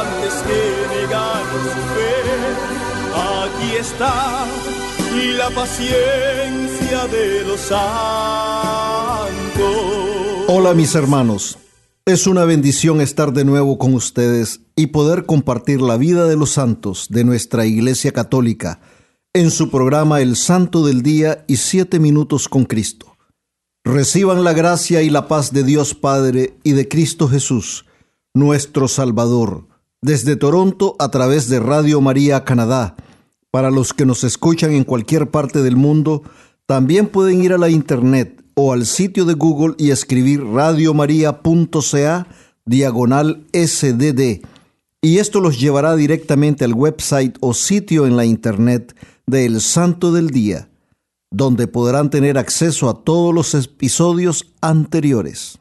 antes que negar su fe. Aquí está la paciencia de los santos. Hola mis hermanos, es una bendición estar de nuevo con ustedes y poder compartir la vida de los santos de nuestra Iglesia Católica en su programa El Santo del Día y Siete Minutos con Cristo. Reciban la gracia y la paz de Dios Padre y de Cristo Jesús, nuestro Salvador, desde Toronto a través de Radio María Canadá. Para los que nos escuchan en cualquier parte del mundo, también pueden ir a la internet o al sitio de Google y escribir radiomaria.ca diagonal SDD. Y esto los llevará directamente al website o sitio en la internet del Santo del Día, donde podrán tener acceso a todos los episodios anteriores.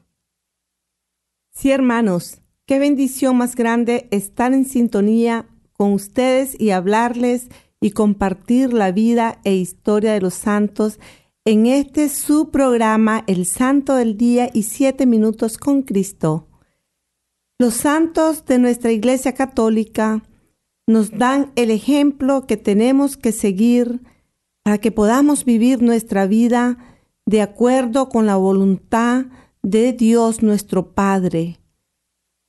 Sí, hermanos, qué bendición más grande estar en sintonía con ustedes y hablarles y compartir la vida e historia de los santos en este su programa El Santo del Día y Siete Minutos con Cristo. Los santos de nuestra Iglesia Católica nos dan el ejemplo que tenemos que seguir para que podamos vivir nuestra vida de acuerdo con la voluntad de Dios nuestro Padre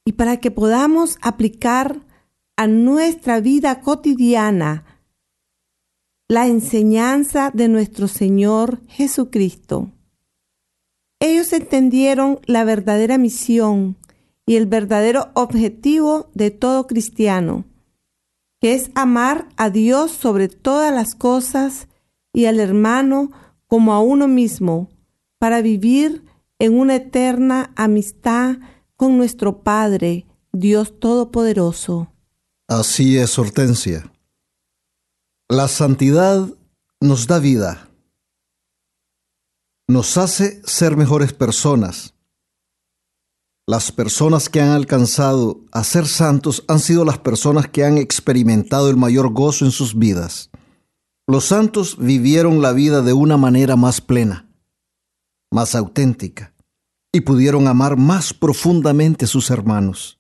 y para que podamos aplicar a nuestra vida cotidiana la enseñanza de nuestro Señor Jesucristo. Ellos entendieron la verdadera misión y el verdadero objetivo de todo cristiano, que es amar a Dios sobre todas las cosas y al hermano como a uno mismo, para vivir en una eterna amistad con nuestro Padre, Dios Todopoderoso. Así es, Hortensia. La santidad nos da vida, nos hace ser mejores personas. Las personas que han alcanzado a ser santos han sido las personas que han experimentado el mayor gozo en sus vidas. Los santos vivieron la vida de una manera más plena, más auténtica, y pudieron amar más profundamente a sus hermanos,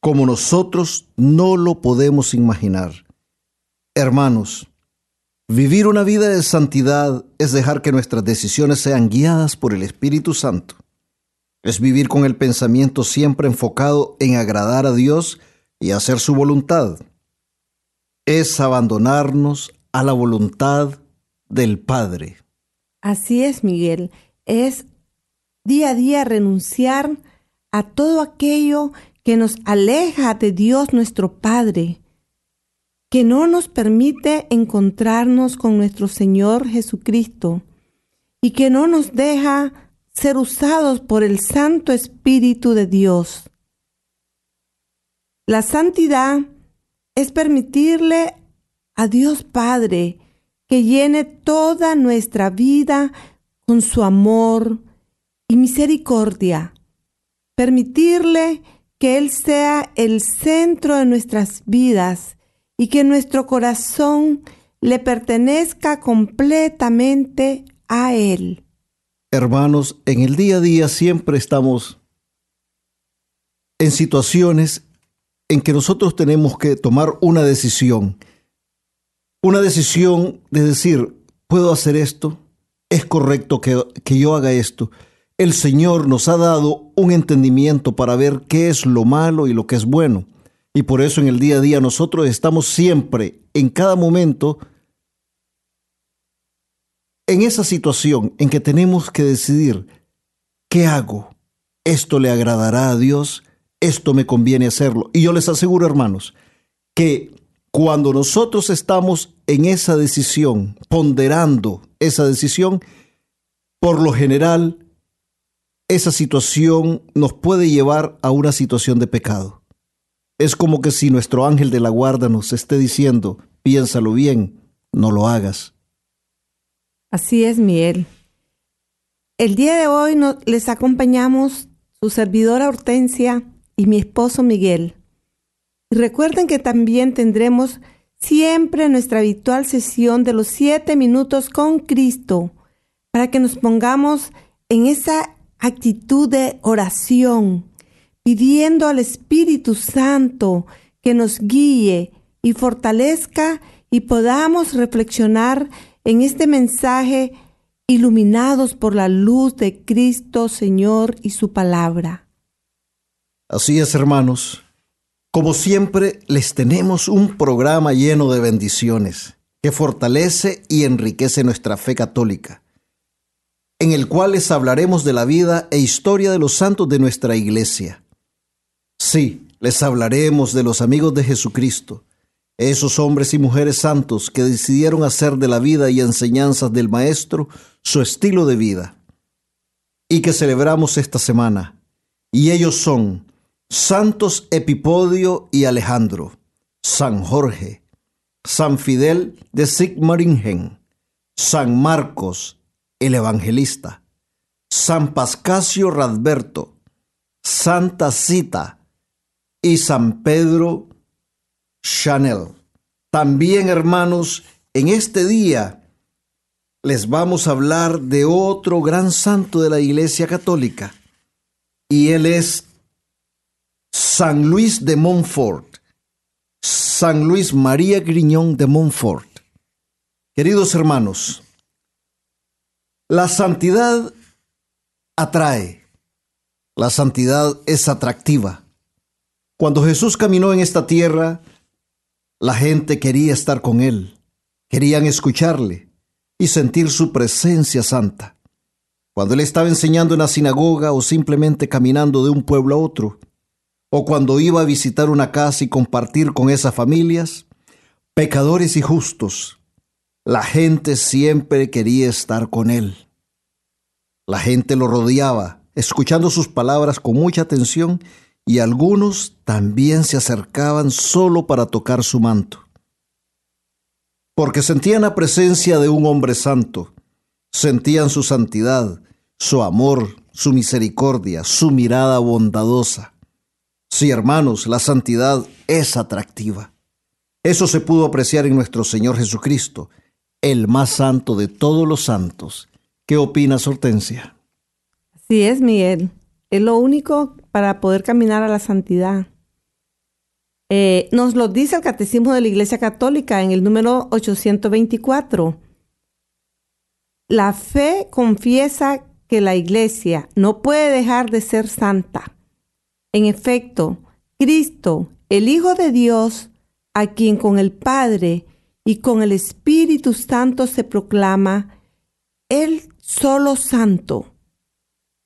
como nosotros no lo podemos imaginar. Hermanos, vivir una vida de santidad es dejar que nuestras decisiones sean guiadas por el Espíritu Santo. Es vivir con el pensamiento siempre enfocado en agradar a Dios y hacer su voluntad. Es abandonarnos a la voluntad del Padre. Así es, Miguel. Es día a día renunciar a todo aquello que nos aleja de Dios nuestro Padre que no nos permite encontrarnos con nuestro Señor Jesucristo y que no nos deja ser usados por el Santo Espíritu de Dios. La santidad es permitirle a Dios Padre que llene toda nuestra vida con su amor y misericordia. Permitirle que Él sea el centro de nuestras vidas y que nuestro corazón le pertenezca completamente a Él. Hermanos, en el día a día siempre estamos en situaciones en que nosotros tenemos que tomar una decisión. Una decisión de decir, puedo hacer esto, es correcto que, que, yo haga esto. El Señor nos ha dado un entendimiento para ver qué es lo malo y lo que es bueno. Y por eso en el día a día nosotros estamos siempre, en cada momento, en esa situación en que tenemos que decidir, ¿qué hago? ¿Esto le agradará a Dios? ¿Esto me conviene hacerlo? Y yo les aseguro, hermanos, que cuando nosotros estamos en esa decisión, ponderando esa decisión, por lo general, esa situación nos puede llevar a una situación de pecado. Es como que si nuestro ángel de la guarda nos esté diciendo, piénsalo bien, no lo hagas. Así es, Miguel. El día de hoy les acompañamos su servidora Hortensia y mi esposo Miguel. Y recuerden que también tendremos siempre nuestra habitual sesión de los siete minutos con Cristo para que nos pongamos en esa actitud de oración, pidiendo al Espíritu Santo que nos guíe y fortalezca y podamos reflexionar en este mensaje iluminados por la luz de Cristo Señor y su palabra. Así es, hermanos. Como siempre, les tenemos un programa lleno de bendiciones que fortalece y enriquece nuestra fe católica, en el cual les hablaremos de la vida e historia de los santos de nuestra iglesia. Sí, les hablaremos de los amigos de Jesucristo, esos hombres y mujeres santos que decidieron hacer de la vida y enseñanzas del Maestro su estilo de vida, y que celebramos esta semana. Y ellos son Santos Epipodio y Alejandro, San Jorge, San Fidel de Sigmaringen, San Marcos, el Evangelista, San Pascasio Radberto, Santa Cita y San Pedro Chanel. También, hermanos, en este día les vamos a hablar de otro gran santo de la Iglesia Católica, y él es San Luis de Montfort, San Luis María Griñón de Montfort. Queridos hermanos, la santidad atrae, la santidad es atractiva. Cuando Jesús caminó en esta tierra, la gente quería estar con Él, querían escucharle y sentir su presencia santa. Cuando Él estaba enseñando en la sinagoga o simplemente caminando de un pueblo a otro, o cuando iba a visitar una casa y compartir con esas familias, pecadores y justos, la gente siempre quería estar con Él. La gente lo rodeaba, escuchando sus palabras con mucha atención y algunos también se acercaban solo para tocar su manto. Porque sentían la presencia de un hombre santo, sentían su santidad, su amor, su misericordia, su mirada bondadosa. Sí, hermanos, la santidad es atractiva. Eso se pudo apreciar en nuestro Señor Jesucristo, el más santo de todos los santos. ¿Qué opinas, Hortensia? Sí es, Miguel. Es lo único para poder caminar a la santidad. Eh, nos lo dice el Catecismo de la Iglesia Católica en el número 824. La fe confiesa que la Iglesia no puede dejar de ser santa. En efecto, Cristo, el Hijo de Dios, a quien con el Padre y con el Espíritu Santo se proclama, Él solo santo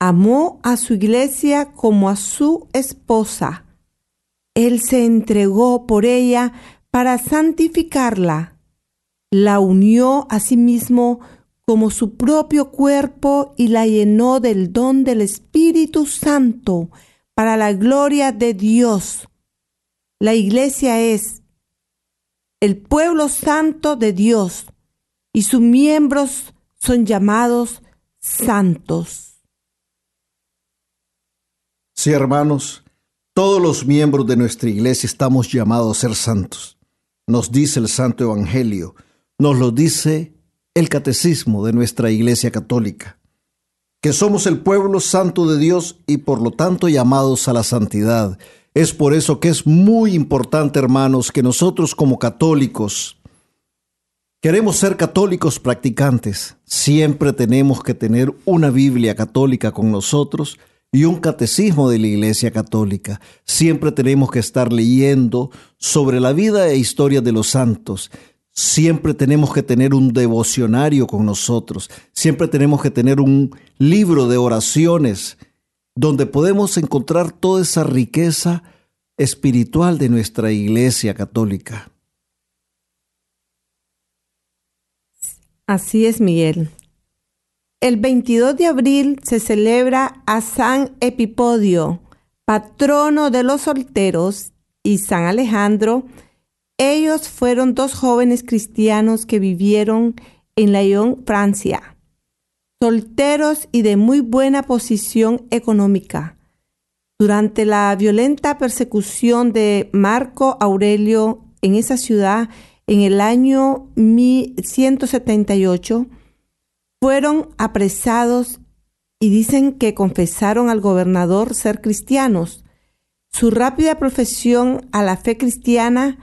amó a su iglesia como a su esposa. Él se entregó por ella para santificarla. La unió a sí mismo como su propio cuerpo y la llenó del don del Espíritu Santo para la gloria de Dios. La iglesia es el pueblo santo de Dios y sus miembros son llamados santos. Sí, hermanos, todos los miembros de nuestra iglesia estamos llamados a ser santos. Nos dice el Santo Evangelio, nos lo dice el catecismo de nuestra iglesia católica, que somos el pueblo santo de Dios y por lo tanto llamados a la santidad. Es por eso que es muy importante, hermanos, que nosotros como católicos, queremos ser católicos practicantes, siempre tenemos que tener una Biblia católica con nosotros, y un catecismo de la Iglesia Católica. Siempre tenemos que estar leyendo sobre la vida e historia de los santos. Siempre tenemos que tener un devocionario con nosotros. Siempre tenemos que tener un libro de oraciones donde podemos encontrar toda esa riqueza espiritual de nuestra Iglesia Católica. Así es, Miguel. El 22 de abril se celebra a San Epipodio, patrono de los solteros, y San Alejandro. Ellos fueron dos jóvenes cristianos que vivieron en Lyon, Francia, solteros y de muy buena posición económica. Durante la violenta persecución de Marco Aurelio en esa ciudad en el año 1178, fueron apresados y dicen que confesaron al gobernador ser cristianos. Su rápida profesión a la fe cristiana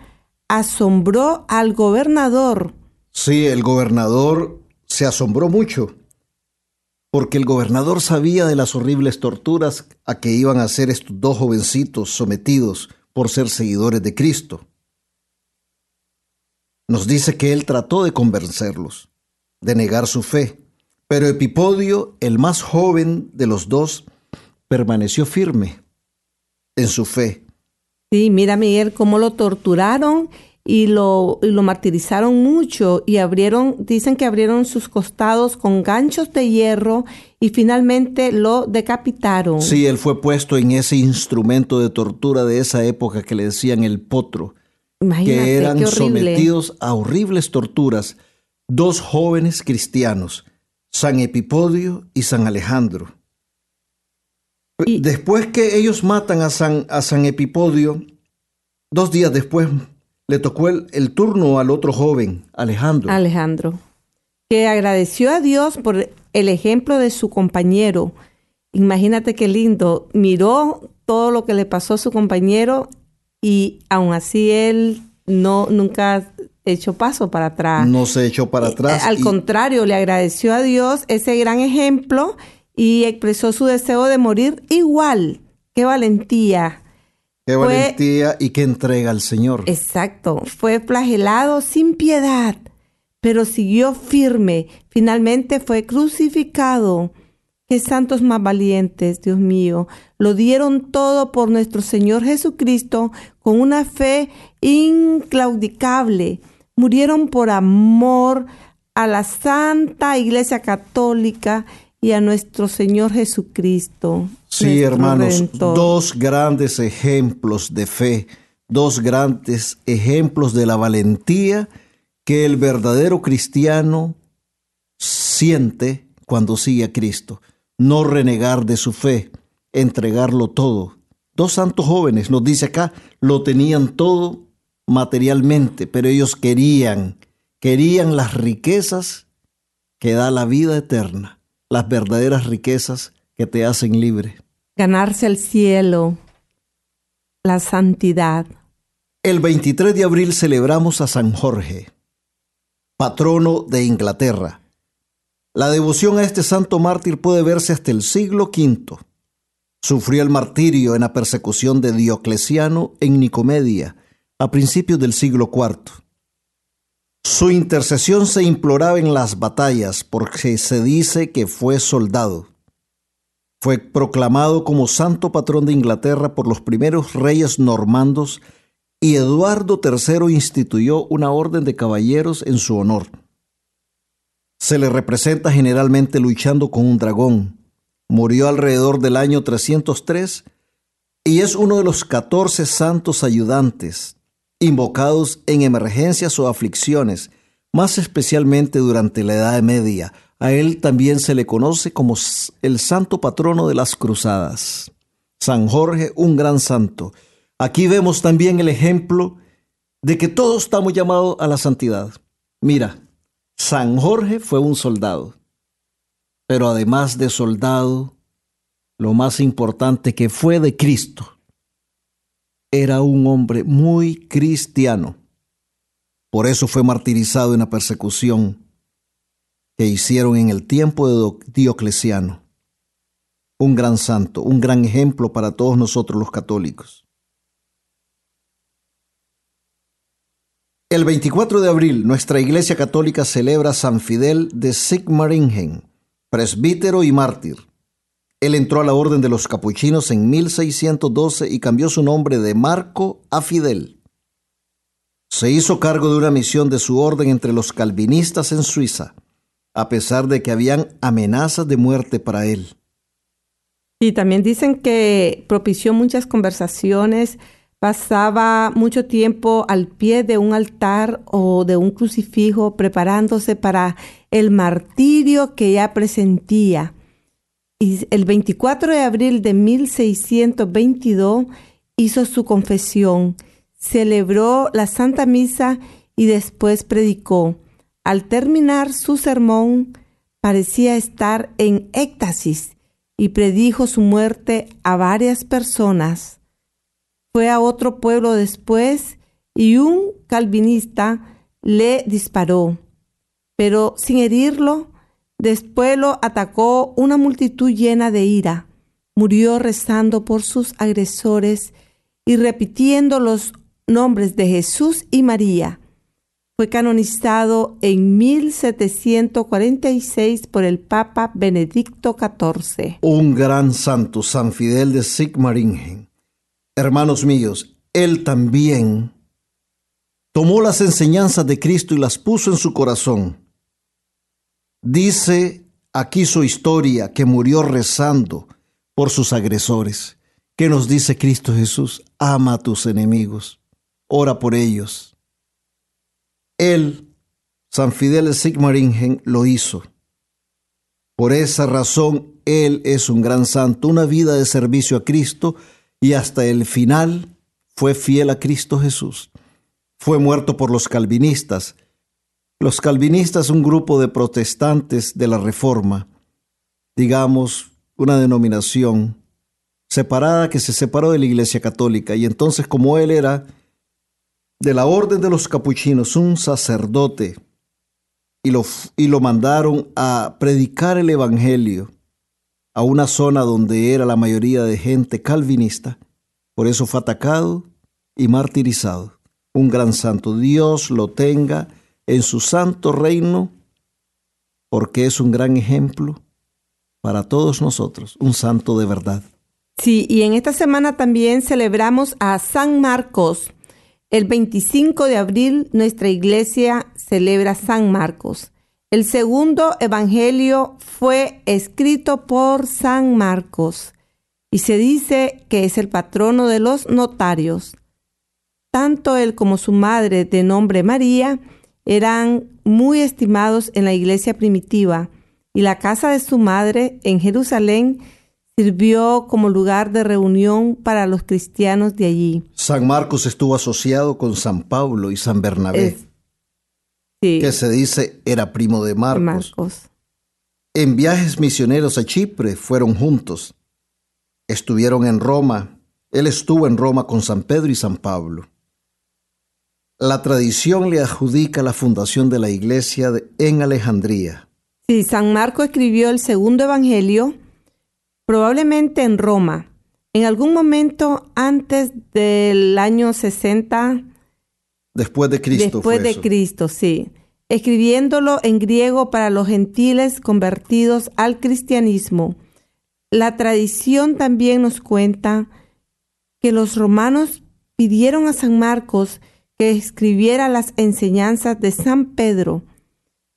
asombró al gobernador. Sí, el gobernador se asombró mucho, porque el gobernador sabía de las horribles torturas a que iban a ser estos dos jovencitos sometidos por ser seguidores de Cristo. Nos dice que él trató de convencerlos, de negar su fe, pero Epipodio, el más joven de los dos, permaneció firme en su fe. Sí, mira Miguel cómo lo torturaron y lo, lo martirizaron mucho y abrieron, dicen que abrieron sus costados con ganchos de hierro y finalmente lo decapitaron. Sí, él fue puesto en ese instrumento de tortura de esa época que le decían el potro, que eran sometidos a horribles torturas dos jóvenes cristianos San Epipodio y San Alejandro. después que ellos matan a San, a San Epipodio, dos días después le tocó el, el turno al otro joven, Alejandro. Alejandro, que agradeció a Dios por el ejemplo de su compañero. Imagínate qué lindo, miró todo lo que le pasó a su compañero y aún así él no nunca echó paso para atrás. No se echó para atrás. Al contrario, le agradeció a Dios ese gran ejemplo y expresó su deseo de morir igual. Qué valentía. Qué valentía y qué entrega al Señor. Exacto. Fue flagelado sin piedad, pero siguió firme. Finalmente fue crucificado. Qué santos más valientes, Dios mío. Lo dieron todo por nuestro Señor Jesucristo con una fe inclaudicable murieron por amor a la Santa Iglesia Católica y a nuestro Señor Jesucristo. Sí, hermanos, dos grandes ejemplos de fe, dos grandes ejemplos de la valentía que el verdadero cristiano siente cuando sigue a Cristo. No renegar de su fe, entregarlo todo. Dos santos jóvenes, nos dice acá, lo tenían todo materialmente, pero ellos querían, querían las riquezas que da la vida eterna, las verdaderas riquezas que te hacen libre. Ganarse el cielo, la santidad. El 23 de abril celebramos a San Jorge, patrono de Inglaterra. La devoción a este santo mártir puede verse hasta el siglo V. Sufrió el martirio en la persecución de Diocleciano en Nicomedia a principios del siglo IV. Su intercesión se imploraba en las batallas porque se dice que fue soldado. Fue proclamado como santo patrón de Inglaterra por los primeros reyes normandos y Eduardo III instituyó una orden de caballeros en su honor. Se le representa generalmente luchando con un dragón. Murió alrededor del año 303 y es uno de los 14 santos ayudantes invocados en emergencias o aflicciones, más especialmente durante la Edad Media. A él también se le conoce como el santo patrono de las cruzadas. San Jorge, un gran santo. Aquí vemos también el ejemplo de que todos estamos llamados a la santidad. Mira, San Jorge fue un soldado, pero además de soldado, lo más importante que fue de Cristo era un hombre muy cristiano. Por eso fue martirizado en la persecución que hicieron en el tiempo de Diocleciano. un gran santo, un gran ejemplo para todos nosotros los católicos. El 24 de abril, nuestra Iglesia Católica celebra San Fidel de Sigmaringen, presbítero y mártir. Él entró a la Orden de los Capuchinos en 1612 y cambió su nombre de Marco a Fidel. Se hizo cargo de una misión de su orden entre los calvinistas en Suiza, a pesar de que habían amenazas de muerte para él. Y también dicen que propició muchas conversaciones pasaba mucho tiempo al pie de un altar o de un crucifijo preparándose para el martirio que ya presentía. Y el 24 de abril de 1622 hizo su confesión, celebró la Santa Misa y después predicó. Al terminar su sermón, parecía estar en éxtasis y predijo su muerte a varias personas fue a otro pueblo después y un calvinista le disparó, pero sin herirlo, después lo atacó una multitud llena de ira. Murió rezando por sus agresores y repitiendo los nombres de Jesús y María. Fue canonizado en 1746 por el Papa Benedicto XIV. Un gran santo, San Fidel de Sigmaringen hermanos míos, Él también tomó las enseñanzas de Cristo y las puso en su corazón. Dice aquí su historia que murió rezando por sus agresores. ¿Qué nos dice Cristo Jesús? Ama a tus enemigos, ora por ellos. Él, San Fidel de Sigmaringen, lo hizo. Por esa razón, Él es un gran santo, una vida de servicio a Cristo y hasta el final fue fiel a Cristo Jesús. Fue muerto por los calvinistas. Los calvinistas, un grupo de protestantes de la Reforma, digamos, una denominación separada que se separó de la Iglesia Católica. Y entonces como él era de la orden de los capuchinos, un sacerdote, y lo, y lo mandaron a predicar el Evangelio a una zona donde era la mayoría de gente calvinista. Por eso fue atacado y martirizado. Un gran santo. Dios lo tenga en su santo reino porque es un gran ejemplo para todos nosotros, un santo de verdad. Sí, y en esta semana también celebramos a San Marcos. El 25 de abril nuestra iglesia celebra San Marcos. El segundo evangelio fue escrito por San Marcos y se dice que es el patrono de los notarios. Tanto él como su madre de nombre María eran muy estimados en la iglesia primitiva y la casa de su madre en Jerusalén sirvió como lugar de reunión para los cristianos de allí. San Marcos estuvo asociado con San Pablo y San Bernabé que se dice era primo de Marcos. En viajes misioneros a Chipre fueron juntos. Estuvieron en Roma. Él estuvo en Roma con San Pedro y San Pablo. La tradición le adjudica la fundación de la iglesia en Alejandría. Sí, San Marcos escribió el segundo evangelio probablemente en Roma, en algún momento antes del año 60 Después de Cristo. Después de Cristo, sí. Escribiéndolo en griego para los gentiles convertidos al cristianismo. La tradición también nos cuenta que los romanos pidieron a San Marcos que escribiera las enseñanzas de San Pedro.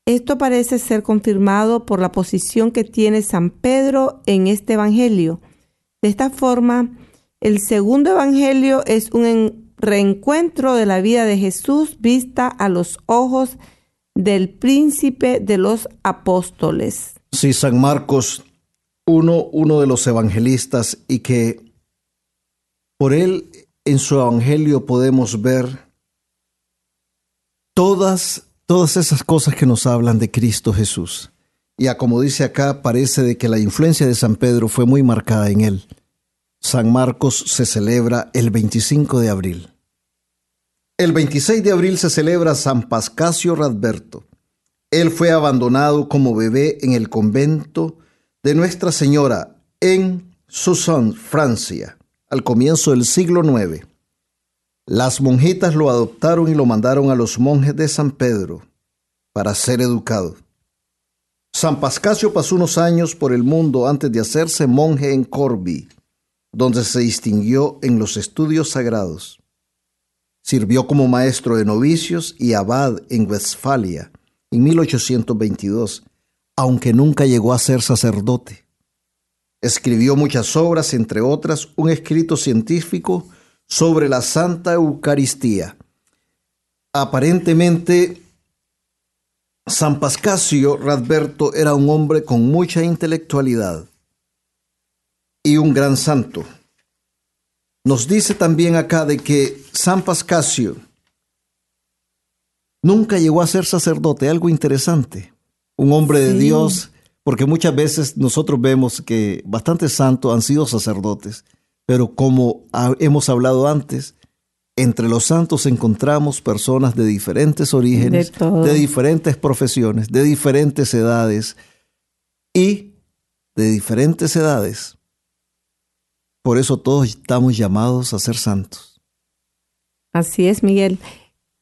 Esto parece ser confirmado por la posición que tiene San Pedro en este Evangelio. De esta forma, el segundo Evangelio es un reencuentro de la vida de Jesús vista a los ojos del príncipe de los apóstoles. Sí, San Marcos, uno, uno de los evangelistas y que por él en su evangelio podemos ver todas, todas esas cosas que nos hablan de Cristo Jesús. Y a como dice acá, parece de que la influencia de San Pedro fue muy marcada en él. San Marcos se celebra el 25 de abril. El 26 de abril se celebra San Pascasio Radberto. Él fue abandonado como bebé en el convento de Nuestra Señora en Soissons, Francia, al comienzo del siglo IX. Las monjitas lo adoptaron y lo mandaron a los monjes de San Pedro para ser educado. San Pascasio pasó unos años por el mundo antes de hacerse monje en Corby, donde se distinguió en los estudios sagrados. Sirvió como maestro de novicios y abad en Westfalia en 1822, aunque nunca llegó a ser sacerdote. Escribió muchas obras, entre otras un escrito científico sobre la Santa Eucaristía. Aparentemente, San Pascasio Radberto era un hombre con mucha intelectualidad y un gran santo. Nos dice también acá de que San Pascasio nunca llegó a ser sacerdote, algo interesante. Un hombre de Dios, porque muchas veces nosotros vemos que bastantes santos han sido sacerdotes, pero como hemos hablado antes, entre los santos encontramos personas de diferentes orígenes, de diferentes profesiones, de diferentes edades y de diferentes edades por eso todos estamos llamados a ser santos. Así es, Miguel.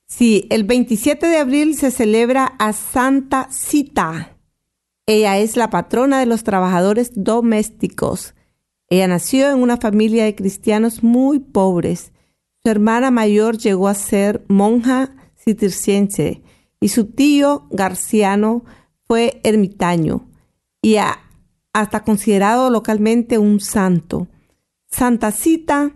Sí, el 27 de abril se celebra a Santa Cita. Ella es la patrona de los trabajadores domésticos. Ella nació en una familia de cristianos muy pobres. Su hermana mayor llegó a ser monja cisterciense y su tío Garciano fue ermitaño y hasta considerado localmente un santo. Santa Cita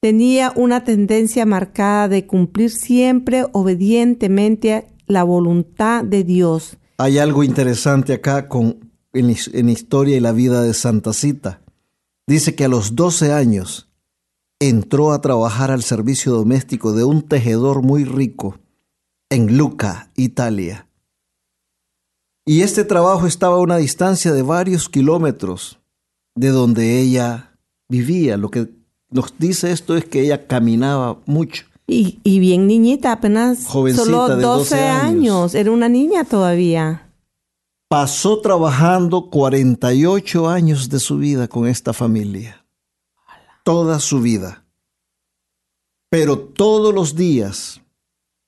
tenía una tendencia marcada de cumplir siempre obedientemente la voluntad de Dios. Hay algo interesante acá con, en, en historia y la vida de Santa Cita. Dice que a los 12 años entró a trabajar al servicio doméstico de un tejedor muy rico en Lucca, Italia. Y este trabajo estaba a una distancia de varios kilómetros de donde ella vivía. Lo que nos dice esto es que ella caminaba mucho. Y, bien niñita, apenas solo 12, años. Era una niña todavía. Pasó trabajando 48 años de su vida con esta familia. Toda su vida. Pero todos los días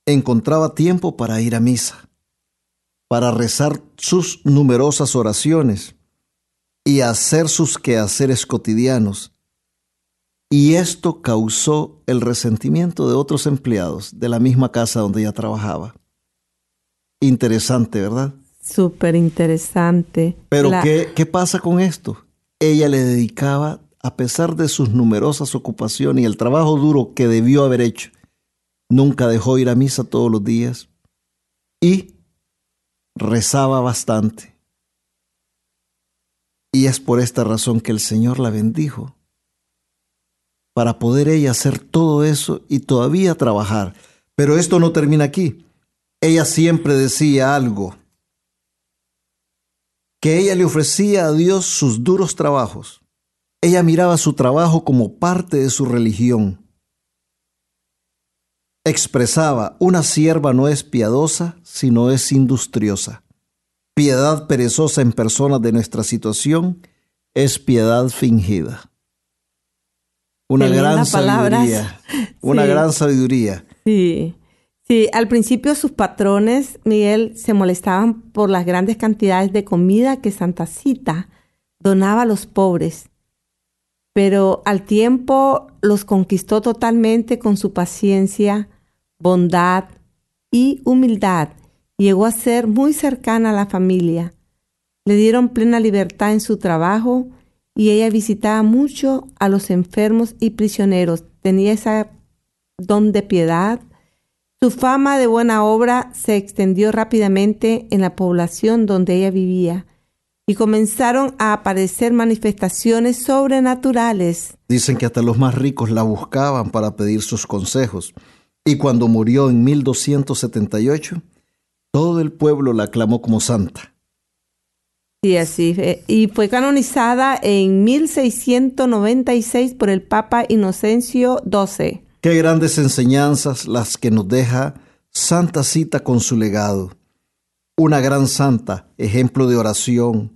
encontraba tiempo para ir a misa, para rezar sus numerosas oraciones y hacer sus quehaceres cotidianos y esto causó el resentimiento de otros empleados de la misma casa donde ella trabajaba. Interesante, ¿verdad? Súper interesante. Pero ¿qué, ¿qué pasa con esto? Ella le dedicaba, a pesar de sus numerosas ocupaciones y el trabajo duro que debió haber hecho, nunca dejó ir a misa todos los días y rezaba bastante. Y es por esta razón que el Señor la bendijo para poder ella hacer todo eso y todavía trabajar. Pero esto no termina aquí. Ella siempre decía algo, que ella le ofrecía a Dios sus duros trabajos. Ella miraba su trabajo como parte de su religión. Expresaba, una sierva no es piadosa, sino es industriosa. Piedad perezosa en personas de nuestra situación es piedad fingida. Una gran sabiduría. Una gran sabiduría. Sí. Sí, al principio sus patrones, Miguel, se molestaban por las grandes cantidades de comida que Santa Cita donaba a los pobres. Pero al tiempo los conquistó totalmente con su paciencia, bondad y humildad. Llegó a ser muy cercana a la familia. Le dieron plena libertad en su trabajo y ella visitaba mucho a los enfermos y prisioneros. Tenía esa don de piedad. Su fama de buena obra se extendió rápidamente en la población donde ella vivía y comenzaron a aparecer manifestaciones sobrenaturales. Dicen que hasta los más ricos la buscaban para pedir sus consejos. Y cuando murió en 1278, todo el pueblo la aclamó como santa. Sí, así. Y fue canonizada en 1696 por el Papa Inocencio XII. Qué grandes enseñanzas las que nos deja Santa Cita con su legado. Una gran santa, ejemplo de oración,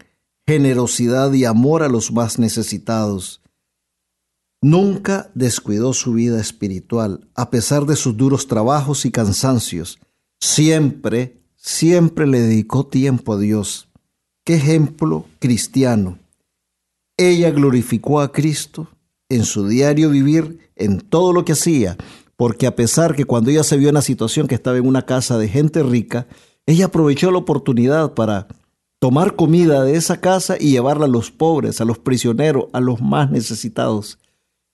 generosidad y amor a los más necesitados. Nunca descuidó su vida espiritual, a pesar de sus duros trabajos y cansancios. Siempre, siempre le dedicó tiempo a Dios. Qué ejemplo cristiano. Ella glorificó a Cristo en su diario vivir, en todo lo que hacía, porque a pesar que cuando ella se vio en la situación que estaba en una casa de gente rica, ella aprovechó la oportunidad para tomar comida de esa casa y llevarla a los pobres, a los prisioneros, a los más necesitados.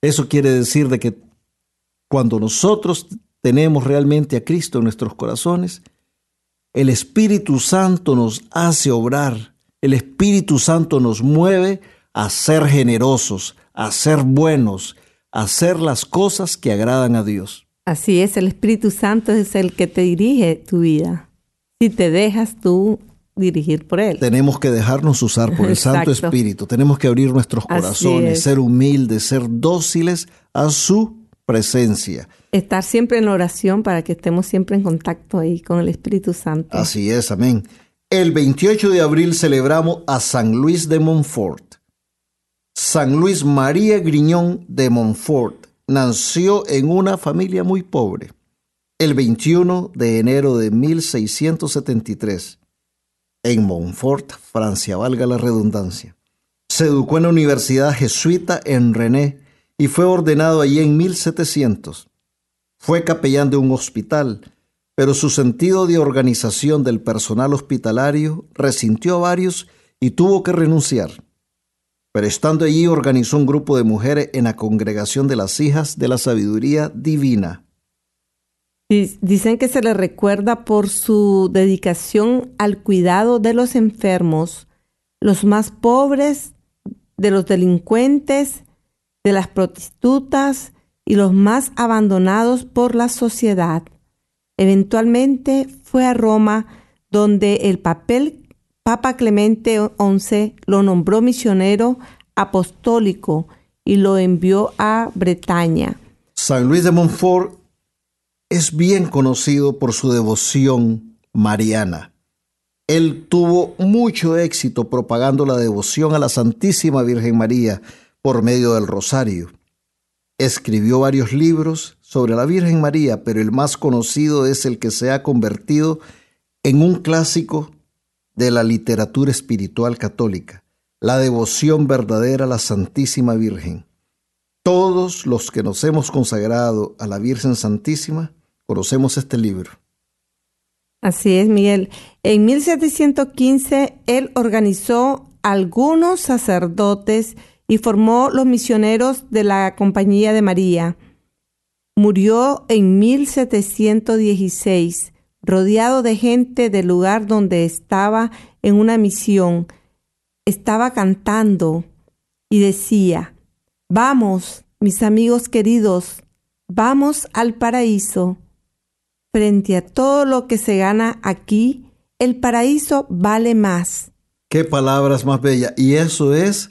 Eso quiere decir de que cuando nosotros tenemos realmente a Cristo en nuestros corazones, el Espíritu Santo nos hace obrar, el Espíritu Santo nos mueve a ser generosos, a ser buenos, a hacer las cosas que agradan a Dios. Así es, el Espíritu Santo es el que te dirige tu vida. Si te dejas tú dirigir por Él. Tenemos que dejarnos usar por el Santo Espíritu. Tenemos que abrir nuestros corazones, ser humildes, ser dóciles a su presencia. Estar siempre en oración para que estemos siempre en contacto ahí con el Espíritu Santo. Así es, amén. El 28 de abril celebramos a San Luis de Montfort. San Luis María Griñón de Montfort nació en una familia muy pobre el 21 de enero de 1673 en Montfort, Francia, valga la redundancia. Se educó en la Universidad Jesuita en René y fue ordenado allí en 1700. Fue capellán de un hospital, pero su sentido de organización del personal hospitalario resintió a varios y tuvo que renunciar. Pero estando allí organizó un grupo de mujeres en la congregación de las hijas de la sabiduría divina Dicen que se le recuerda por su dedicación al cuidado de los enfermos, los más pobres, de los delincuentes, de las prostitutas y los más abandonados por la sociedad. Eventualmente fue a Roma, donde el papel Papa Clemente XI lo nombró misionero apostólico y lo envió a Bretaña. San Luis de Montfort es bien conocido por su devoción mariana. Él tuvo mucho éxito propagando la devoción a la Santísima Virgen María por medio del rosario. Escribió varios libros sobre la Virgen María, pero el más conocido es el que se ha convertido en un clásico de la literatura espiritual católica, la devoción verdadera a la Santísima Virgen. Todos los que nos hemos consagrado a la Virgen Santísima conocemos este libro. Así es, Miguel. En 1715 él organizó algunos sacerdotes y formó los misioneros de la Compañía de María. Murió en 1716, rodeado de gente del lugar donde estaba en una misión. Estaba cantando y decía, Vamos, mis amigos queridos, vamos al paraíso frente a todo lo que se gana aquí, el paraíso vale más. Qué palabras más bellas. Y eso es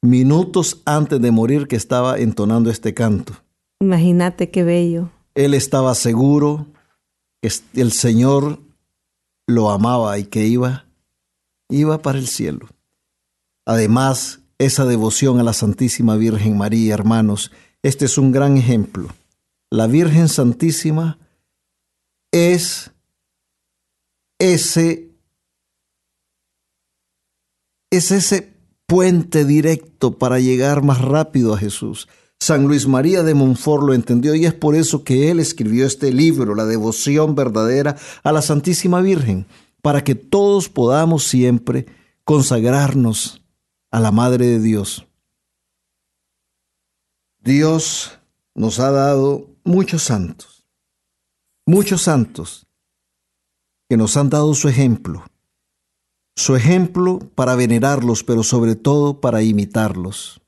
minutos antes de morir que estaba entonando este canto. Imagínate qué bello. Él estaba seguro el Señor lo amaba y que iba, iba para el cielo. Además, esa devoción a la Santísima Virgen María, hermanos, este es un gran ejemplo. La Virgen Santísima es ese, es ese puente directo para llegar más rápido a Jesús. San Luis María de Montfort lo entendió y es por eso que él escribió este libro, La devoción verdadera a la Santísima Virgen, para que todos podamos siempre consagrarnos a la Madre de Dios. Dios nos ha dado muchos santos muchos santos que nos han dado su ejemplo, su ejemplo para venerarlos, pero sobre todo para imitarlos.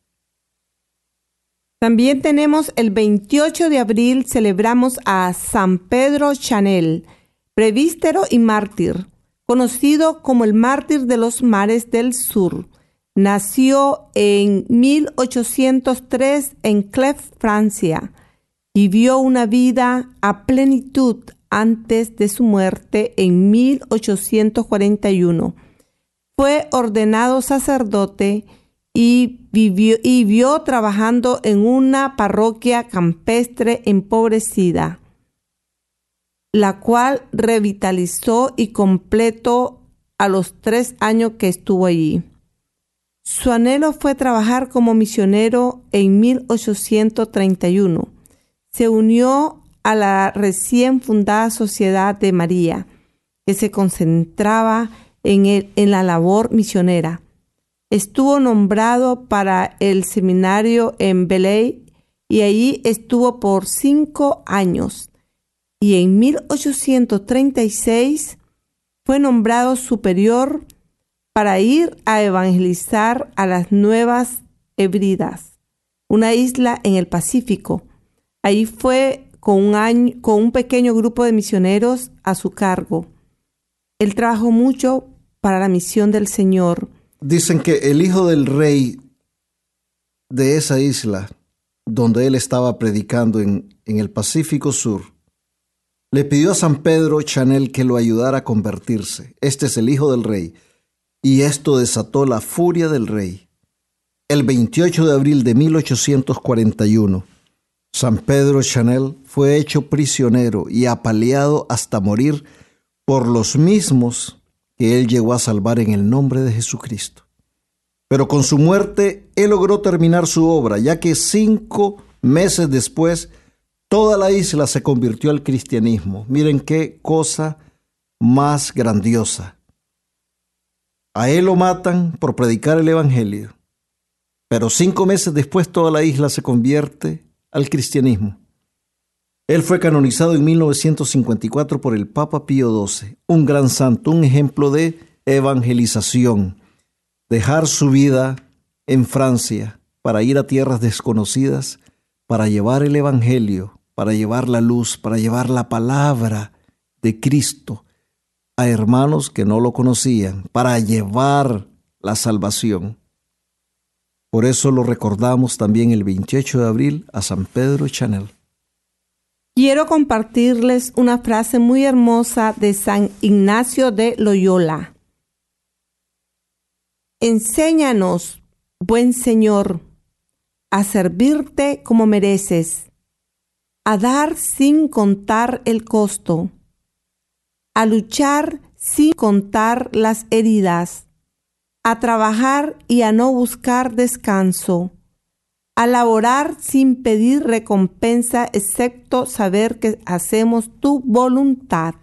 También tenemos el 28 de abril, celebramos a San Pedro Chanel, prevístero y mártir, conocido como el mártir de los mares del sur. Nació en 1803 en Clef, Francia Vivió una vida a plenitud antes de su muerte en 1841. fue ordenado sacerdote y vivió trabajando en una parroquia campestre empobrecida, la cual revitalizó y completó a los tres años que estuvo allí. Su anhelo fue trabajar como misionero en 1831. Se unió a la recién fundada Sociedad de María, que se concentraba en, en la labor misionera. Estuvo nombrado para el seminario en Belay y allí estuvo por cinco años. Y en 1836 fue nombrado superior para ir a evangelizar a las Nuevas Hebridas, una isla en el Pacífico. Ahí fue con un, con un pequeño grupo de misioneros a su cargo. Él trabajó mucho para la misión del Señor. Dicen que el hijo del rey de esa isla, donde él estaba predicando en, el Pacífico Sur, le pidió a San Pedro Chanel que lo ayudara a convertirse. Este es el hijo del rey y esto desató la furia del rey. El 28 de abril de 1841, San Pedro Chanel fue hecho prisionero y apaleado hasta morir por los mismos que él llegó a salvar en el nombre de Jesucristo. Pero con su muerte, él logró terminar su obra, ya que cinco meses después, toda la isla se convirtió al cristianismo. Miren qué cosa más grandiosa. A él lo matan por predicar el Evangelio, pero cinco meses después toda la isla se convierte al cristianismo. Él fue canonizado en 1954 por el Papa Pío XII, un gran santo, un ejemplo de evangelización. Dejar su vida en Francia para ir a tierras desconocidas, para llevar el Evangelio, para llevar la luz, para llevar la palabra de Cristo a hermanos que no lo conocían para llevar la salvación. Por eso lo recordamos también el 28 de abril a San Pedro Chanel. Quiero compartirles una frase muy hermosa de San Ignacio de Loyola. Enséñanos, buen Señor, a servirte como mereces, a dar sin contar el costo a luchar sin contar las heridas, a trabajar y a no buscar descanso, a laborar sin pedir recompensa excepto saber que hacemos tu voluntad.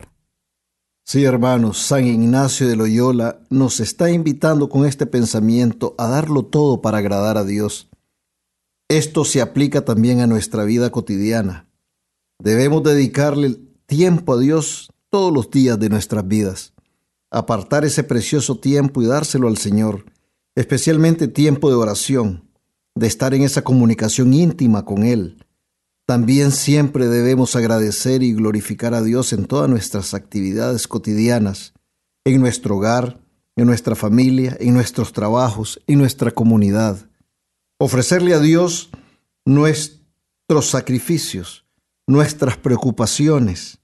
Sí, hermanos, San Ignacio de Loyola nos está invitando con este pensamiento a darlo todo para agradar a Dios. Esto se aplica también a nuestra vida cotidiana. Debemos dedicarle tiempo a Dios todos los días de nuestras vidas. Apartar ese precioso tiempo y dárselo al Señor, especialmente tiempo de oración, de estar en esa comunicación íntima con Él. También siempre debemos agradecer y glorificar a Dios en todas nuestras actividades cotidianas, en nuestro hogar, en nuestra familia, en nuestros trabajos, en nuestra comunidad. Ofrecerle a Dios nuestros sacrificios, nuestras preocupaciones,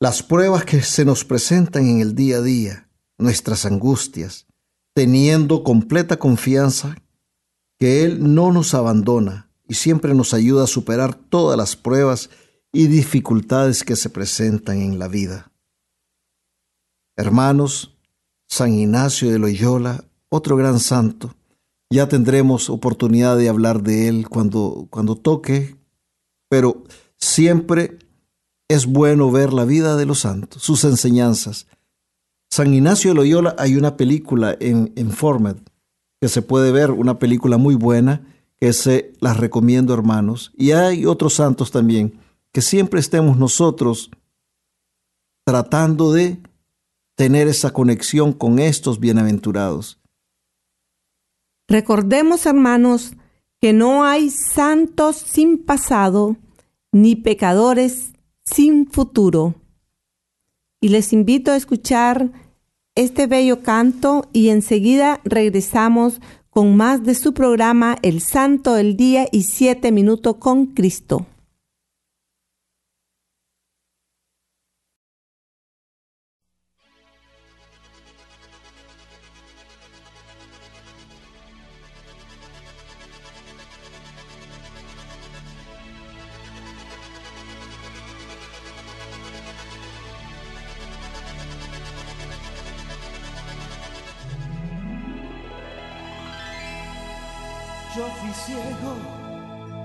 las pruebas que se nos presentan en el día a día, nuestras angustias, teniendo completa confianza que Él no nos abandona y siempre nos ayuda a superar todas las pruebas y dificultades que se presentan en la vida. Hermanos, San Ignacio de Loyola, otro gran santo, ya tendremos oportunidad de hablar de él cuando, cuando toque, pero siempre es bueno ver la vida de los santos, sus enseñanzas. San Ignacio de Loyola hay una película en, en Format que se puede ver, una película muy buena que se las recomiendo hermanos. Y hay otros santos también, que siempre estemos nosotros tratando de tener esa conexión con estos bienaventurados. Recordemos, hermanos, que no hay santos sin pasado, ni pecadores sin futuro. Y les invito a escuchar este bello canto y enseguida regresamos con más de su programa El Santo del Día y Siete Minutos con Cristo.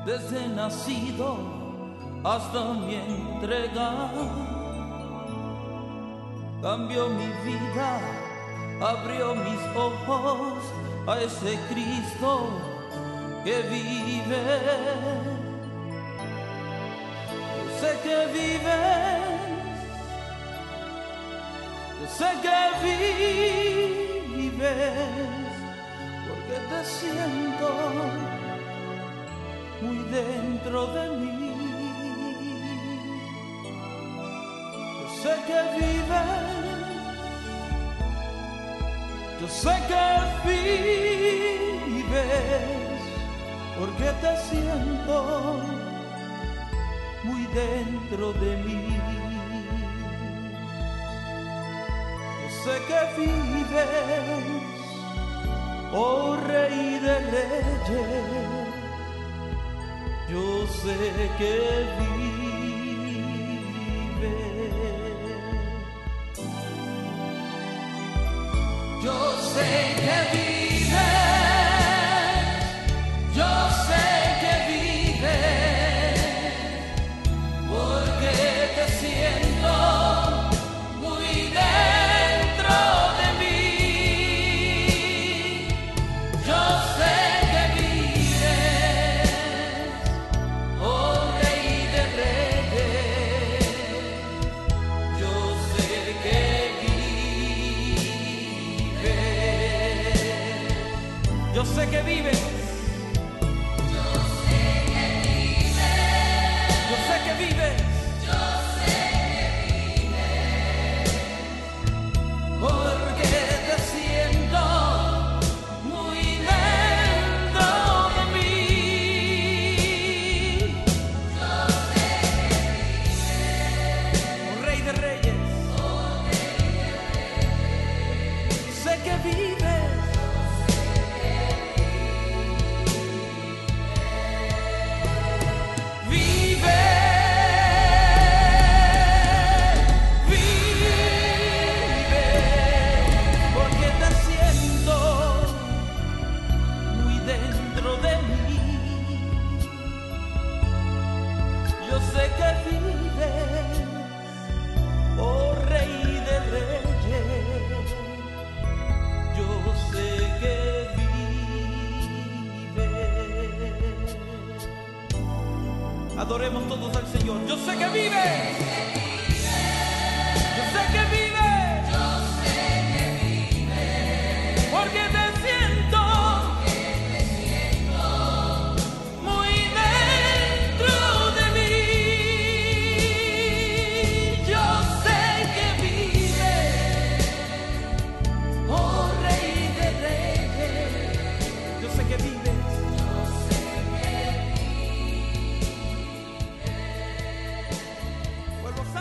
Desde nacido hasta mi entrega. Cambió mi vida, abrió mis ojos a ese Cristo que vive. Sé que vives, sé que vives que te siento muy dentro de mí. Yo sé que vives, yo sé que vives, porque te siento muy dentro de mí. Yo sé que vives oh Rey de Reyes, yo sé que vive. Yo sé que vive.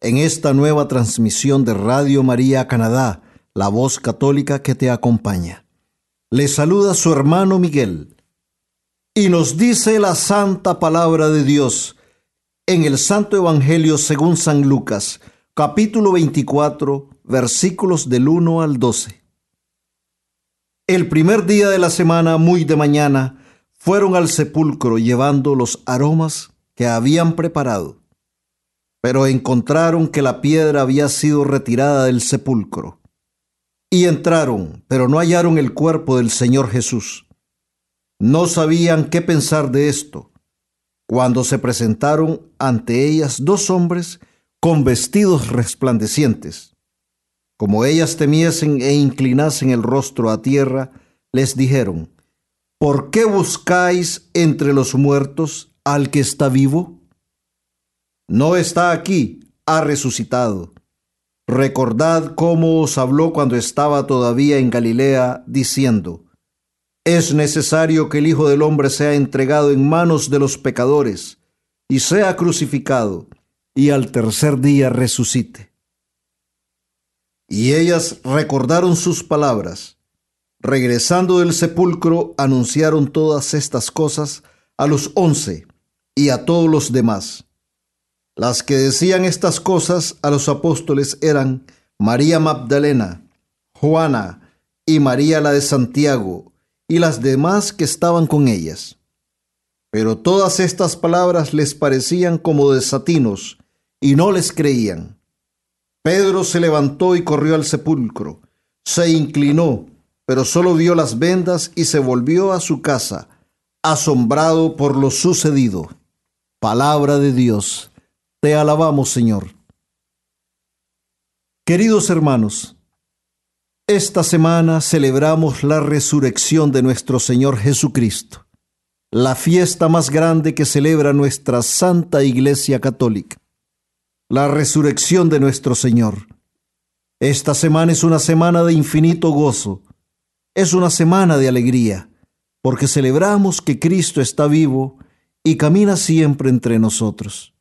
en esta nueva transmisión de Radio María Canadá, la voz católica que te acompaña. Le saluda su hermano Miguel y nos dice la santa palabra de Dios en el Santo Evangelio según San Lucas, capítulo 24, versículos del 1 al 12. El primer día de la semana, muy de mañana, fueron al sepulcro llevando los aromas que habían preparado pero encontraron que la piedra había sido retirada del sepulcro. Y entraron, pero no hallaron el cuerpo del Señor Jesús. No sabían qué pensar de esto, cuando se presentaron ante ellas dos hombres con vestidos resplandecientes. Como ellas temiesen e inclinasen el rostro a tierra, les dijeron, ¿por qué buscáis entre los muertos al que está vivo? No está aquí, ha resucitado. Recordad cómo os habló cuando estaba todavía en Galilea, diciendo, Es necesario que el Hijo del Hombre sea entregado en manos de los pecadores, y sea crucificado, y al tercer día resucite. Y ellas recordaron sus palabras. Regresando del sepulcro, anunciaron todas estas cosas a los once y a todos los demás. Las que decían estas cosas a los apóstoles eran María Magdalena, Juana y María la de Santiago, y las demás que estaban con ellas. Pero todas estas palabras les parecían como desatinos, y no les creían. Pedro se levantó y corrió al sepulcro, se inclinó, pero solo vio las vendas y se volvió a su casa, asombrado por lo sucedido. Palabra de Dios, te alabamos Señor. Queridos hermanos, esta semana celebramos la resurrección de nuestro Señor Jesucristo, la fiesta más grande que celebra nuestra Santa Iglesia Católica, la resurrección de nuestro Señor. Esta semana es una semana de infinito gozo, es una semana de alegría, porque celebramos que Cristo está vivo y camina siempre entre nosotros.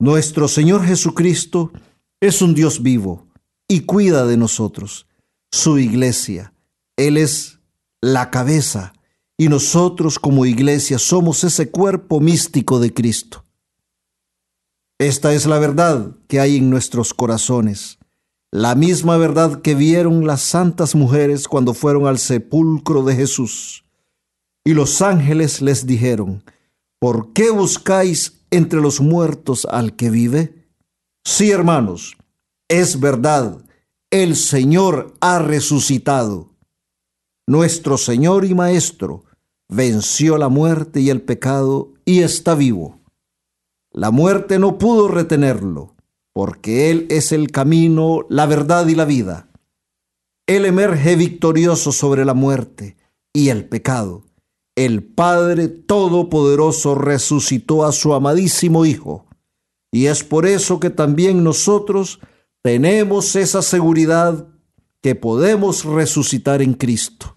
Nuestro Señor Jesucristo es un Dios vivo y cuida de nosotros su iglesia. Él es la cabeza y nosotros como iglesia somos ese cuerpo místico de Cristo. Esta es la verdad que hay en nuestros corazones, la misma verdad que vieron las santas mujeres cuando fueron al sepulcro de Jesús. Y los ángeles les dijeron, ¿por qué buscáis entre los muertos al que vive? Sí, hermanos, es verdad el Señor ha resucitado. Nuestro Señor y Maestro venció la muerte y el pecado y está vivo. La muerte no pudo retenerlo, porque Él es el camino, la verdad y la vida. Él emerge victorioso sobre la muerte y el pecado. El Padre Todopoderoso resucitó a su amadísimo Hijo, y es por eso que también nosotros tenemos esa seguridad que podemos resucitar en Cristo.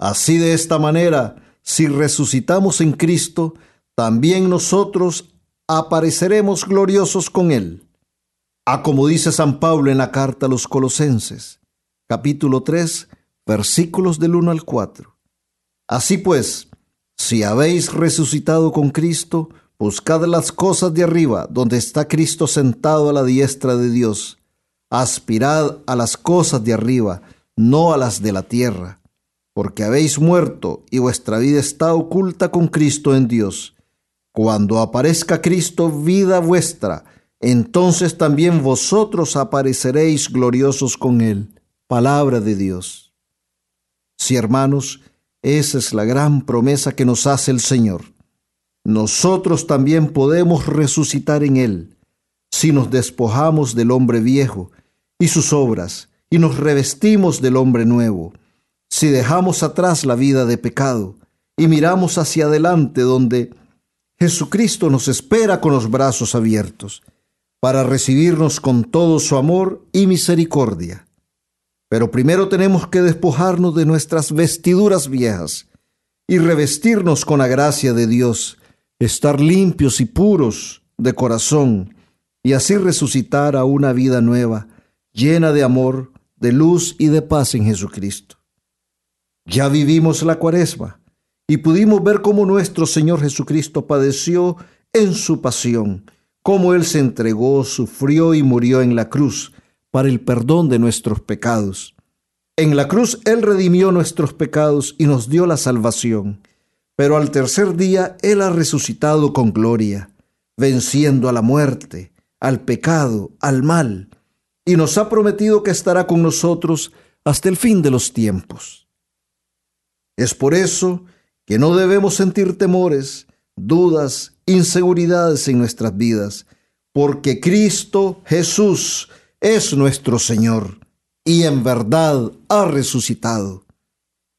Así de esta manera, si resucitamos en Cristo, también nosotros apareceremos gloriosos con Él. A como dice San Pablo en la carta a los Colosenses, capítulo 3, versículos del 1 al 4. Así pues, si habéis resucitado con Cristo, Buscad las cosas de arriba, donde está Cristo sentado a la diestra de Dios. Aspirad a las cosas de arriba, no a las de la tierra, porque habéis muerto y vuestra vida está oculta con Cristo en Dios. Cuando aparezca Cristo, vida vuestra, entonces también vosotros apareceréis gloriosos con Él. Palabra de Dios. Sí, hermanos, esa es la gran promesa que nos hace el Señor nosotros también podemos resucitar en Él si nos despojamos del hombre viejo y sus obras y nos revestimos del hombre nuevo, si dejamos atrás la vida de pecado y miramos hacia adelante donde Jesucristo nos espera con los brazos abiertos para recibirnos con todo su amor y misericordia. Pero primero tenemos que despojarnos de nuestras vestiduras viejas y revestirnos con la gracia de Dios estar limpios y puros de corazón y así resucitar a una vida nueva, llena de amor, de luz y de paz en Jesucristo. Ya vivimos la cuaresma y pudimos ver cómo nuestro Señor Jesucristo padeció en su pasión, cómo Él se entregó, sufrió y murió en la cruz para el perdón de nuestros pecados. En la cruz Él redimió nuestros pecados y nos dio la salvación pero al tercer día Él ha resucitado con gloria, venciendo a la muerte, al pecado, al mal, y nos ha prometido que estará con nosotros hasta el fin de los tiempos. Es por eso que no debemos sentir temores, dudas, inseguridades en nuestras vidas, porque Cristo Jesús es nuestro Señor y en verdad ha resucitado.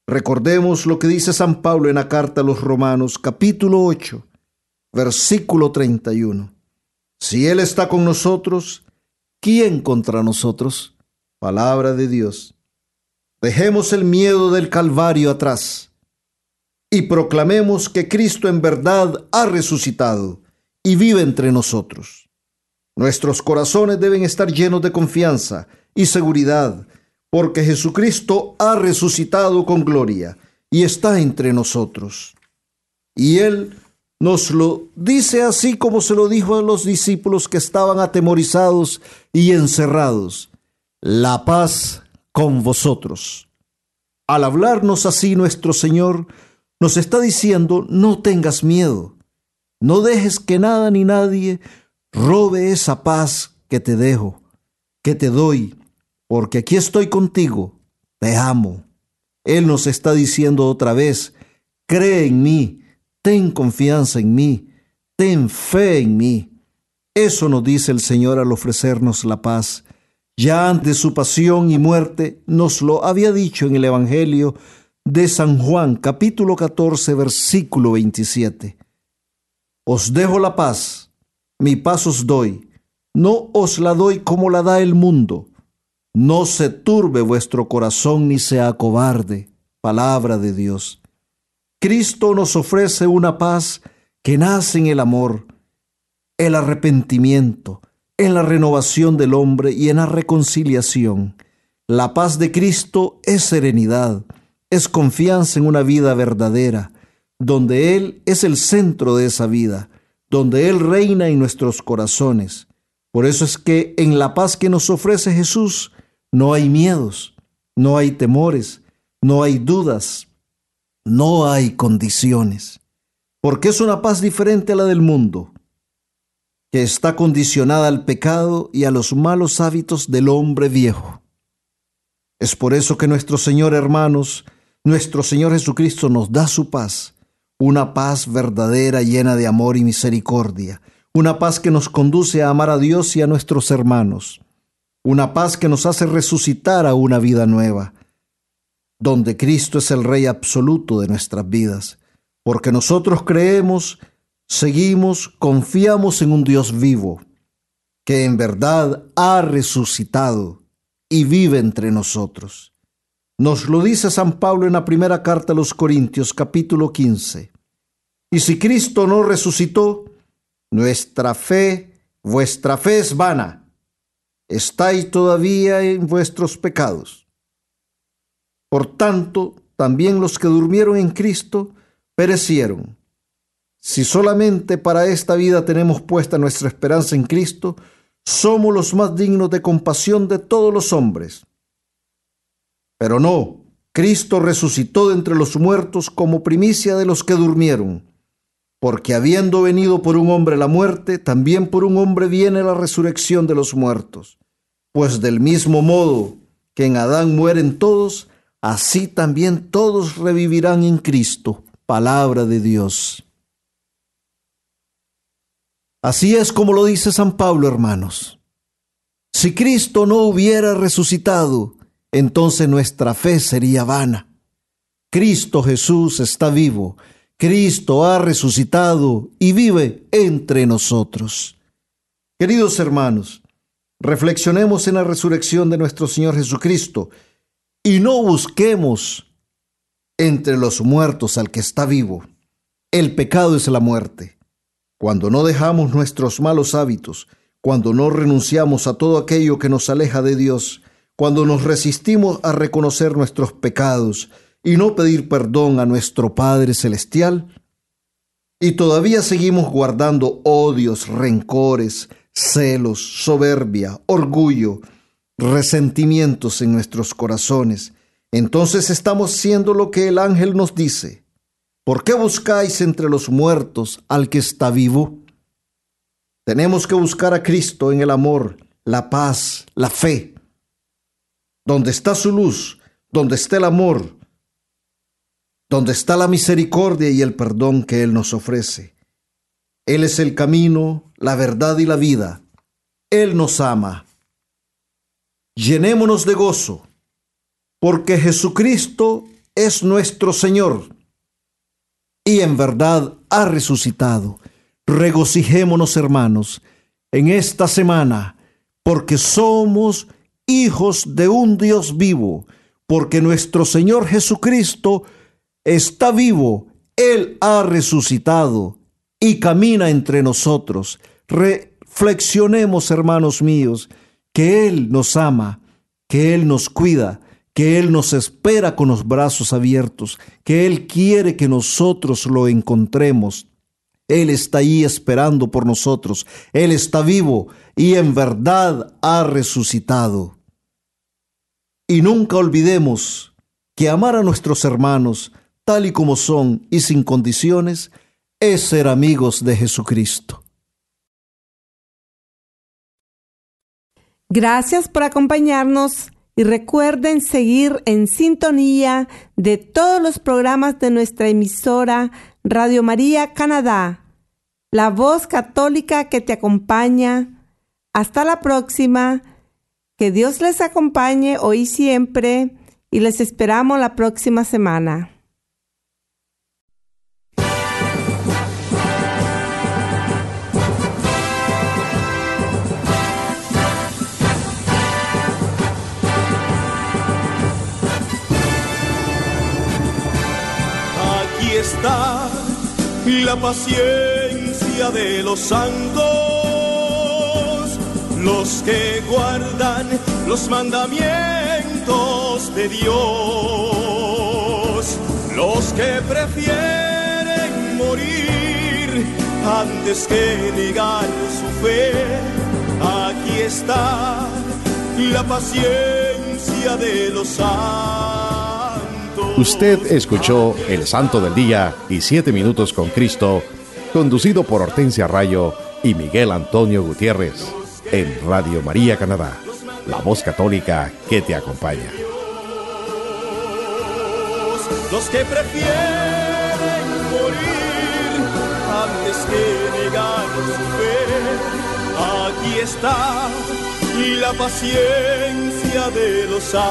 Recordemos lo que dice San Pablo en la carta a los Romanos capítulo 8, versículo 31. Si Él está con nosotros, ¿quién contra nosotros? Palabra de Dios. Dejemos el miedo del Calvario atrás. y proclamemos que Cristo en verdad ha resucitado y vive entre nosotros. Nuestros corazones deben estar llenos de confianza y seguridad, porque Jesucristo ha resucitado con gloria y está entre nosotros. Y Él nos lo dice así como se lo dijo a los discípulos que estaban atemorizados y encerrados. La paz con vosotros. Al hablarnos así nuestro Señor nos está diciendo, no tengas miedo, no dejes que nada ni nadie robe esa paz que te dejo, que te doy, porque aquí estoy contigo, te amo. Él nos está diciendo otra vez, cree en mí, ten confianza en mí, ten fe en mí. Eso nos dice el Señor al ofrecernos la paz. Ya antes su pasión y muerte nos lo había dicho en el Evangelio de San Juan, capítulo 14, versículo 27. Os dejo la paz, mi paz os doy, no os la doy como la da el mundo. No se turbe vuestro corazón ni sea cobarde. Palabra de Dios. Cristo nos ofrece una paz que nace en el amor, el arrepentimiento, en la renovación del hombre y en la reconciliación. La paz de Cristo es serenidad, es confianza en una vida verdadera, donde Él es el centro de esa vida, donde Él reina en nuestros corazones. Por eso es que en la paz que nos ofrece Jesús no hay miedos, no hay temores, no hay dudas, no hay condiciones, porque es una paz diferente a la del mundo que está condicionada al pecado y a los malos hábitos del hombre viejo. Es por eso que nuestro Señor, hermanos, nuestro Señor Jesucristo nos da su paz, una paz verdadera llena de amor y misericordia, una paz que nos conduce a amar a Dios y a nuestros hermanos, una paz que nos hace resucitar a una vida nueva, donde Cristo es el Rey absoluto de nuestras vidas, porque nosotros creemos seguimos, confiamos en un Dios vivo, que en verdad ha resucitado y vive entre nosotros. Nos lo dice San Pablo en la primera carta a los Corintios capítulo 15. Y si Cristo no resucitó, nuestra fe, vuestra fe es vana. Estáis todavía en vuestros pecados. Por tanto, también los que durmieron en Cristo perecieron. Si solamente para esta vida tenemos puesta nuestra esperanza en Cristo, somos los más dignos de compasión de todos los hombres. Pero no, Cristo resucitó de entre los muertos como primicia de los que durmieron, porque habiendo venido por un hombre la muerte, también por un hombre viene la resurrección de los muertos. Pues del mismo modo que en Adán mueren todos, así también todos revivirán en Cristo. Palabra de Dios. Así es como lo dice San Pablo, hermanos. Si Cristo no hubiera resucitado, entonces nuestra fe sería vana. Cristo Jesús está vivo, Cristo ha resucitado y vive entre nosotros. Queridos hermanos, reflexionemos en la resurrección de nuestro Señor Jesucristo y no busquemos entre los muertos al que está vivo. El pecado es la muerte cuando no dejamos nuestros malos hábitos, cuando no renunciamos a todo aquello que nos aleja de Dios, cuando nos resistimos a reconocer nuestros pecados y no pedir perdón a nuestro Padre Celestial, y todavía seguimos guardando odios, rencores, celos, soberbia, orgullo, resentimientos en nuestros corazones, entonces estamos siendo lo que el ángel nos dice. ¿Por qué buscáis entre los muertos al que está vivo? Tenemos que buscar a Cristo en el amor, la paz, la fe. Donde está su luz, donde está el amor, donde está la misericordia y el perdón que Él nos ofrece. Él es el camino, la verdad y la vida. Él nos ama. Llenémonos de gozo, porque Jesucristo es nuestro Señor y en verdad ha resucitado. Regocijémonos, hermanos, en esta semana, porque somos hijos de un Dios vivo, porque nuestro Señor Jesucristo está vivo Él ha resucitado y camina entre nosotros. Reflexionemos, hermanos míos, que Él nos ama, que Él nos cuida, que Él nos espera con los brazos abiertos, que Él quiere que nosotros lo encontremos. Él está ahí esperando por nosotros. Él está vivo y en verdad ha resucitado. Y nunca olvidemos que amar a nuestros hermanos tal y como son y sin condiciones es ser amigos de Jesucristo. Gracias por acompañarnos y recuerden seguir en sintonía de todos los programas de nuestra emisora Radio María Canadá, la voz católica que te acompaña. Hasta la próxima. Que Dios les acompañe hoy y siempre y les esperamos la próxima semana. está la paciencia de los santos, los que guardan los mandamientos de Dios, los que prefieren morir antes que negar su fe. Aquí está la paciencia de los santos. Usted escuchó El Santo del Día y Siete Minutos con Cristo, conducido por Hortensia Rayo y Miguel Antonio Gutiérrez, en Radio María Canadá, la voz católica que te acompaña. Los que prefieren morir antes que negar su fe, aquí está la paciencia de los santos.